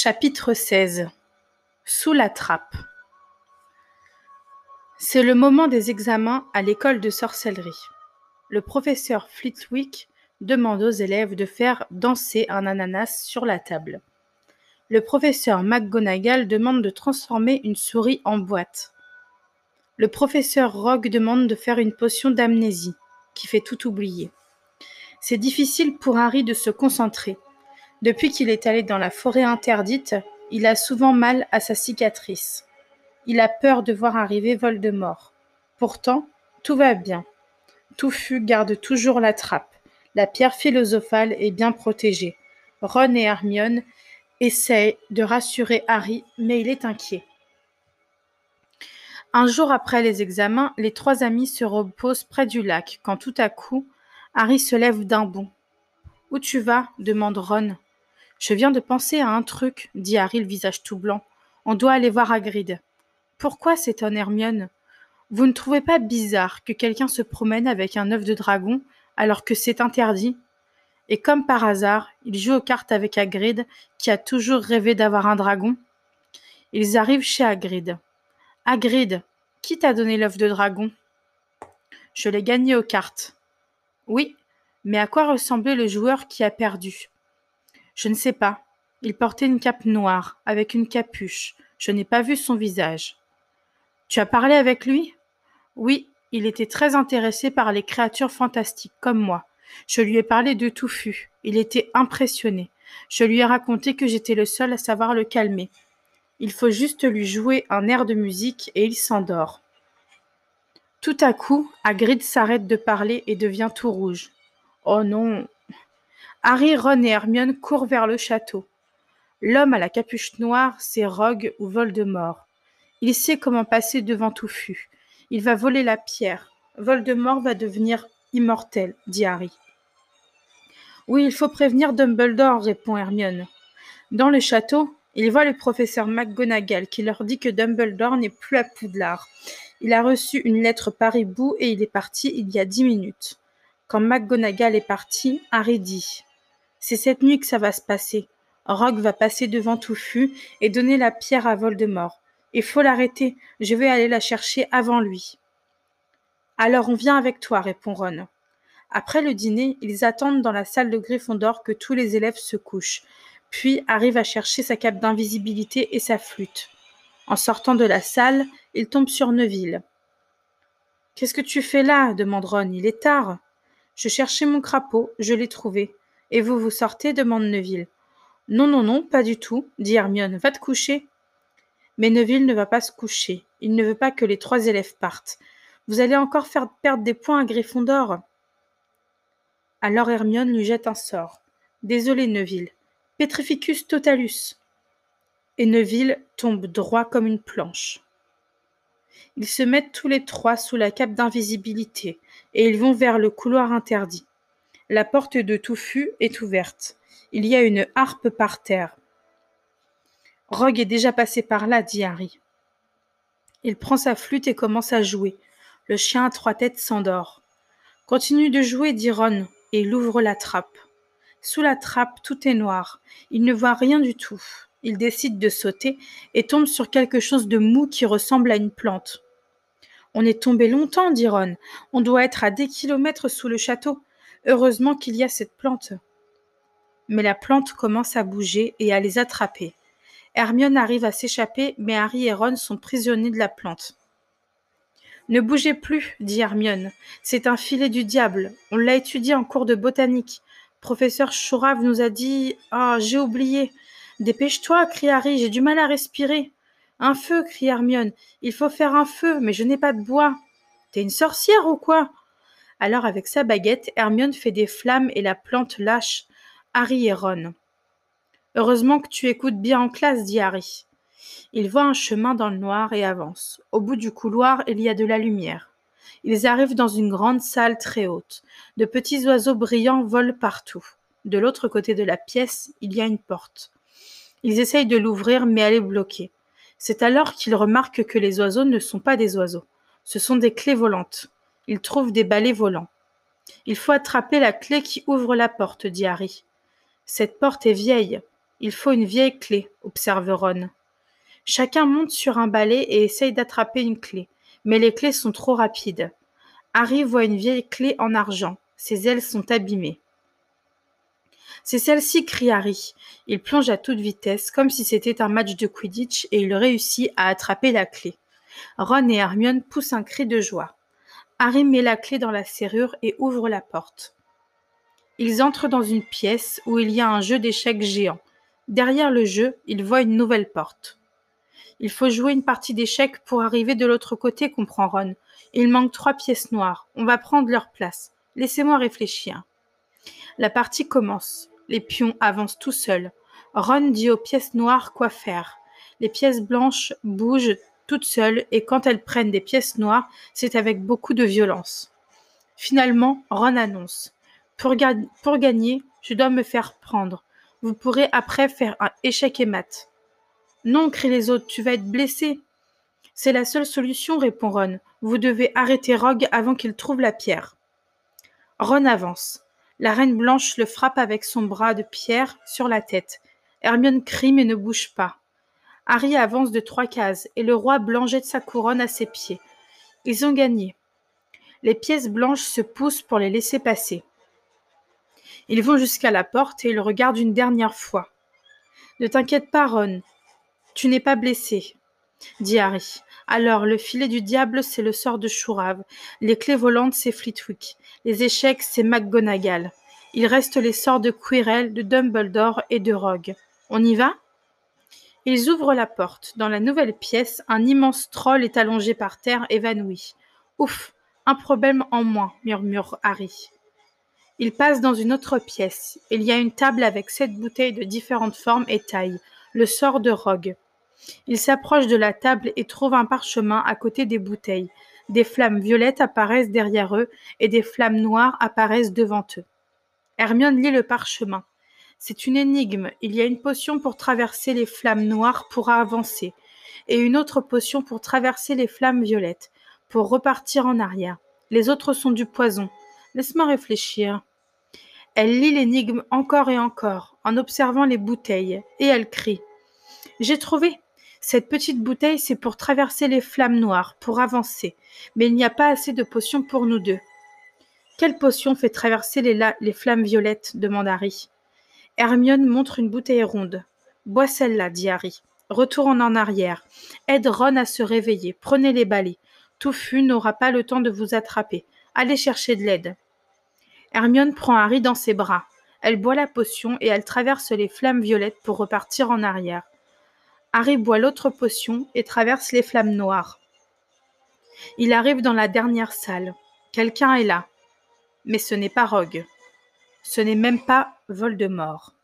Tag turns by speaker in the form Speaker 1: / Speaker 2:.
Speaker 1: Chapitre XVI Sous la trappe C'est le moment des examens à l'école de sorcellerie. Le professeur Flitwick demande aux élèves de faire danser un ananas sur la table. Le professeur McGonagall demande de transformer une souris en boîte. Le professeur Rogue demande de faire une potion d'amnésie, qui fait tout oublier. C'est difficile pour Harry de se concentrer. Depuis qu'il est allé dans la forêt interdite, il a souvent mal à sa cicatrice. Il a peur de voir arriver Voldemort. Pourtant, tout va bien. Touffu garde toujours la trappe. La pierre philosophale est bien protégée. Ron et Hermione essayent de rassurer Harry, mais il est inquiet. Un jour après les examens, les trois amis se reposent près du lac, quand tout à coup, Harry se lève d'un bond. Où tu vas? demande Ron. Je viens de penser à un truc, dit Harry le visage tout blanc. On doit aller voir Hagrid. Pourquoi s'étonne Hermione? Vous ne trouvez pas bizarre que quelqu'un se promène avec un œuf de dragon alors que c'est interdit? Et comme par hasard, il joue aux cartes avec Hagrid, qui a toujours rêvé d'avoir un dragon? Ils arrivent chez Hagrid. Hagrid, qui t'a donné l'œuf de dragon? Je l'ai gagné aux cartes. Oui, mais à quoi ressemblait le joueur qui a perdu? Je ne sais pas. Il portait une cape noire, avec une capuche. Je n'ai pas vu son visage. Tu as parlé avec lui? Oui, il était très intéressé par les créatures fantastiques, comme moi. Je lui ai parlé de Touffu. Il était impressionné. Je lui ai raconté que j'étais le seul à savoir le calmer. Il faut juste lui jouer un air de musique et il s'endort. Tout à coup, Hagrid s'arrête de parler et devient tout rouge. Oh non, Harry, Ron et Hermione courent vers le château. L'homme à la capuche noire, c'est Rogue ou Voldemort. Il sait comment passer devant Touffu. Il va voler la pierre. Voldemort va devenir immortel, dit Harry. Oui, il faut prévenir Dumbledore, répond Hermione. Dans le château, il voit le professeur McGonagall qui leur dit que Dumbledore n'est plus à Poudlard. Il a reçu une lettre par hibou et il est parti il y a dix minutes. Quand McGonagall est parti, Harry dit c'est cette nuit que ça va se passer. Rogue va passer devant Touffu et donner la pierre à Voldemort. Il faut l'arrêter. Je vais aller la chercher avant lui. Alors on vient avec toi, répond Ron. Après le dîner, ils attendent dans la salle de Gryffondor que tous les élèves se couchent, puis arrivent à chercher sa cape d'invisibilité et sa flûte. En sortant de la salle, ils tombent sur Neville. Qu'est-ce que tu fais là? demande Ron. Il est tard. Je cherchais mon crapaud, je l'ai trouvé. Et vous vous sortez demande Neville. Non, non, non, pas du tout, dit Hermione. Va te coucher. Mais Neville ne va pas se coucher. Il ne veut pas que les trois élèves partent. Vous allez encore faire perdre des points à Gryffondor. Alors Hermione lui jette un sort. Désolé, Neville. Petrificus totalus. Et Neville tombe droit comme une planche. Ils se mettent tous les trois sous la cape d'invisibilité, et ils vont vers le couloir interdit. La porte de Touffu est ouverte. Il y a une harpe par terre. Rogue est déjà passé par là, dit Harry. Il prend sa flûte et commence à jouer. Le chien à trois têtes s'endort. Continue de jouer, dit Ron, et il ouvre la trappe. Sous la trappe, tout est noir. Il ne voit rien du tout. Il décide de sauter et tombe sur quelque chose de mou qui ressemble à une plante. On est tombé longtemps, dit Ron. On doit être à des kilomètres sous le château. Heureusement qu'il y a cette plante. Mais la plante commence à bouger et à les attraper. Hermione arrive à s'échapper, mais Harry et Ron sont prisonniers de la plante. Ne bougez plus, dit Hermione. C'est un filet du diable. On l'a étudié en cours de botanique. Professeur Chourave nous a dit. Ah, j'ai oublié. Dépêche-toi, crie Harry, j'ai du mal à respirer. Un feu, crie Hermione. Il faut faire un feu, mais je n'ai pas de bois. T'es une sorcière ou quoi? Alors avec sa baguette, Hermione fait des flammes et la plante lâche Harry et Ron. Heureusement que tu écoutes bien en classe, dit Harry. Il voit un chemin dans le noir et avance. Au bout du couloir, il y a de la lumière. Ils arrivent dans une grande salle très haute. De petits oiseaux brillants volent partout. De l'autre côté de la pièce, il y a une porte. Ils essayent de l'ouvrir, mais elle est bloquée. C'est alors qu'ils remarquent que les oiseaux ne sont pas des oiseaux. Ce sont des clés volantes. Il trouve des balais volants. Il faut attraper la clé qui ouvre la porte, dit Harry. Cette porte est vieille. Il faut une vieille clé, observe Ron. Chacun monte sur un balai et essaye d'attraper une clé, mais les clés sont trop rapides. Harry voit une vieille clé en argent. Ses ailes sont abîmées. C'est celle-ci, crie Harry. Il plonge à toute vitesse, comme si c'était un match de Quidditch, et il réussit à attraper la clé. Ron et Hermione poussent un cri de joie. Harry met la clé dans la serrure et ouvre la porte. Ils entrent dans une pièce où il y a un jeu d'échecs géant. Derrière le jeu, ils voient une nouvelle porte. Il faut jouer une partie d'échecs pour arriver de l'autre côté, comprend Ron. Il manque trois pièces noires. On va prendre leur place. Laissez-moi réfléchir. La partie commence. Les pions avancent tout seuls. Ron dit aux pièces noires quoi faire. Les pièces blanches bougent toutes seules et quand elles prennent des pièces noires, c'est avec beaucoup de violence. Finalement, Ron annonce pour, pour, gagner, je dois me faire prendre. Vous pourrez après faire un échec et mat. Non, crient les autres, tu vas être blessé. C'est la seule solution, répond Ron. Vous devez arrêter Rogue avant qu'il trouve la pierre. Ron avance. La reine blanche le frappe avec son bras de pierre sur la tête. Hermione crie mais ne bouge pas. Harry avance de trois cases et le roi blanc jette sa couronne à ses pieds. Ils ont gagné. Les pièces blanches se poussent pour les laisser passer. Ils vont jusqu'à la porte et ils regardent une dernière fois. Ne t'inquiète pas, Ron. Tu n'es pas blessé, dit Harry. Alors, le filet du diable, c'est le sort de Chourave. Les clés volantes, c'est Flitwick. Les échecs, c'est McGonagall. Il reste les sorts de Quirrell, de Dumbledore et de Rogue. On y va? Ils ouvrent la porte. Dans la nouvelle pièce, un immense troll est allongé par terre, évanoui. Ouf, un problème en moins, murmure Harry. Ils passent dans une autre pièce. Il y a une table avec sept bouteilles de différentes formes et tailles. Le sort de Rogue. Ils s'approchent de la table et trouvent un parchemin à côté des bouteilles. Des flammes violettes apparaissent derrière eux et des flammes noires apparaissent devant eux. Hermione lit le parchemin. C'est une énigme. Il y a une potion pour traverser les flammes noires pour avancer, et une autre potion pour traverser les flammes violettes, pour repartir en arrière. Les autres sont du poison. Laisse-moi réfléchir. Elle lit l'énigme encore et encore, en observant les bouteilles, et elle crie. J'ai trouvé. Cette petite bouteille, c'est pour traverser les flammes noires, pour avancer, mais il n'y a pas assez de potions pour nous deux. Quelle potion fait traverser les, les flammes violettes? demande Harry. Hermione montre une bouteille ronde. Bois celle-là, dit Harry. Retourne en arrière. Aide Ron à se réveiller. Prenez les balais. Touffu n'aura pas le temps de vous attraper. Allez chercher de l'aide. Hermione prend Harry dans ses bras. Elle boit la potion et elle traverse les flammes violettes pour repartir en arrière. Harry boit l'autre potion et traverse les flammes noires. Il arrive dans la dernière salle. Quelqu'un est là. Mais ce n'est pas Rogue. Ce n'est même pas Voldemort.